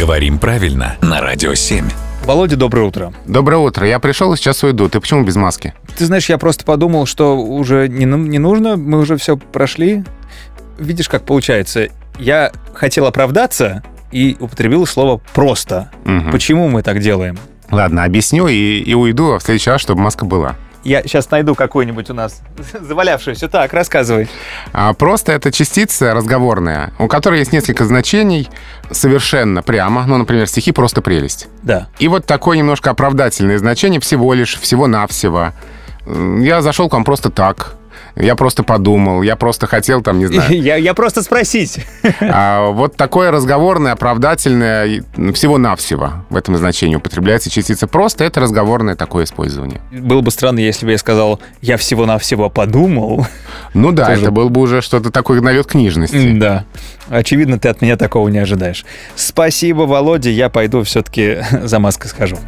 Говорим правильно на Радио 7. Володя, доброе утро. Доброе утро. Я пришел и сейчас уйду. Ты почему без маски? Ты знаешь, я просто подумал, что уже не, не нужно, мы уже все прошли. Видишь, как получается. Я хотел оправдаться и употребил слово «просто». Мгм. Почему мы так делаем? Ладно, объясню и, и уйду, а в следующий раз, чтобы маска была. Я сейчас найду какую-нибудь у нас завалявшуюся. Так, рассказывай. А просто это частица разговорная, у которой есть несколько значений совершенно прямо. Ну, например, стихи «просто прелесть». Да. И вот такое немножко оправдательное значение всего лишь, всего-навсего. Я зашел к вам просто так. Я просто подумал, я просто хотел там, не знаю. Я, я просто спросить. А вот такое разговорное, оправдательное всего-навсего в этом значении употребляется частица «просто». Это разговорное такое использование. Было бы странно, если бы я сказал «я всего-навсего подумал». Ну да, Тоже- это был бы уже что-то такое налет книжности. Да. Очевидно, ты от меня такого не ожидаешь. Спасибо, Володя. Я пойду все-таки за маской схожу.